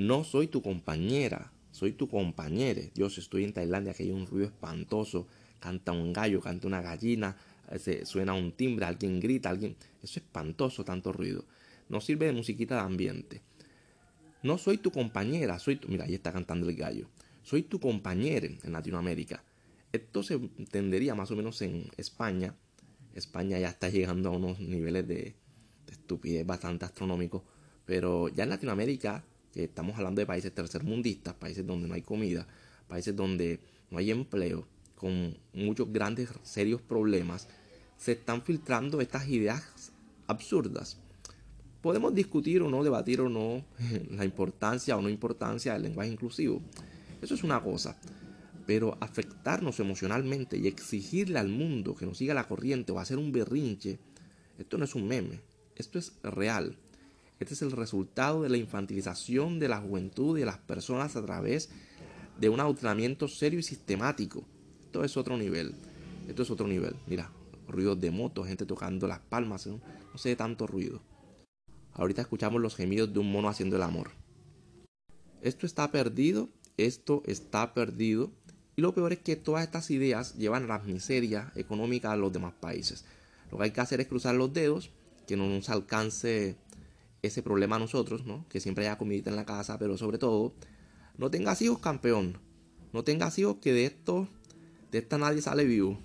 No soy tu compañera, soy tu compañero. Dios, estoy en Tailandia, que hay un ruido espantoso. Canta un gallo, canta una gallina, eh, se suena un timbre, alguien grita, alguien... Eso es espantoso, tanto ruido. No sirve de musiquita de ambiente. No soy tu compañera, soy tu... Mira, ahí está cantando el gallo. Soy tu compañero en Latinoamérica. Esto se entendería más o menos en España. España ya está llegando a unos niveles de, estupidez bastante astronómicos. Pero ya en Latinoamérica, que estamos hablando de países tercermundistas, países donde no hay comida, países donde no hay empleo, con muchos grandes, serios problemas, se están filtrando estas ideas absurdas. Podemos discutir o no, debatir o no la importancia o no importancia del lenguaje inclusivo. Eso es una cosa. Pero afectarnos emocionalmente y exigirle al mundo que nos siga la corriente o hacer un berrinche, esto no es un meme, esto es real. Este es el resultado de la infantilización de la juventud y de las personas a través de un adoctrinamiento serio y sistemático. Esto es otro nivel. Esto es otro nivel. Mira, ruidos de moto, gente tocando las palmas, no, no sé tanto ruido. Ahorita escuchamos los gemidos de un mono haciendo el amor. Esto está perdido, esto está perdido. Y lo peor es que todas estas ideas llevan a la miseria económica de los demás países. Lo que hay que hacer es cruzar los dedos, que no nos alcance ese problema a nosotros, ¿no? Que siempre haya comida en la casa, pero sobre todo, no tengas hijos campeón. No tengas hijos que de esto, de esta nadie sale vivo.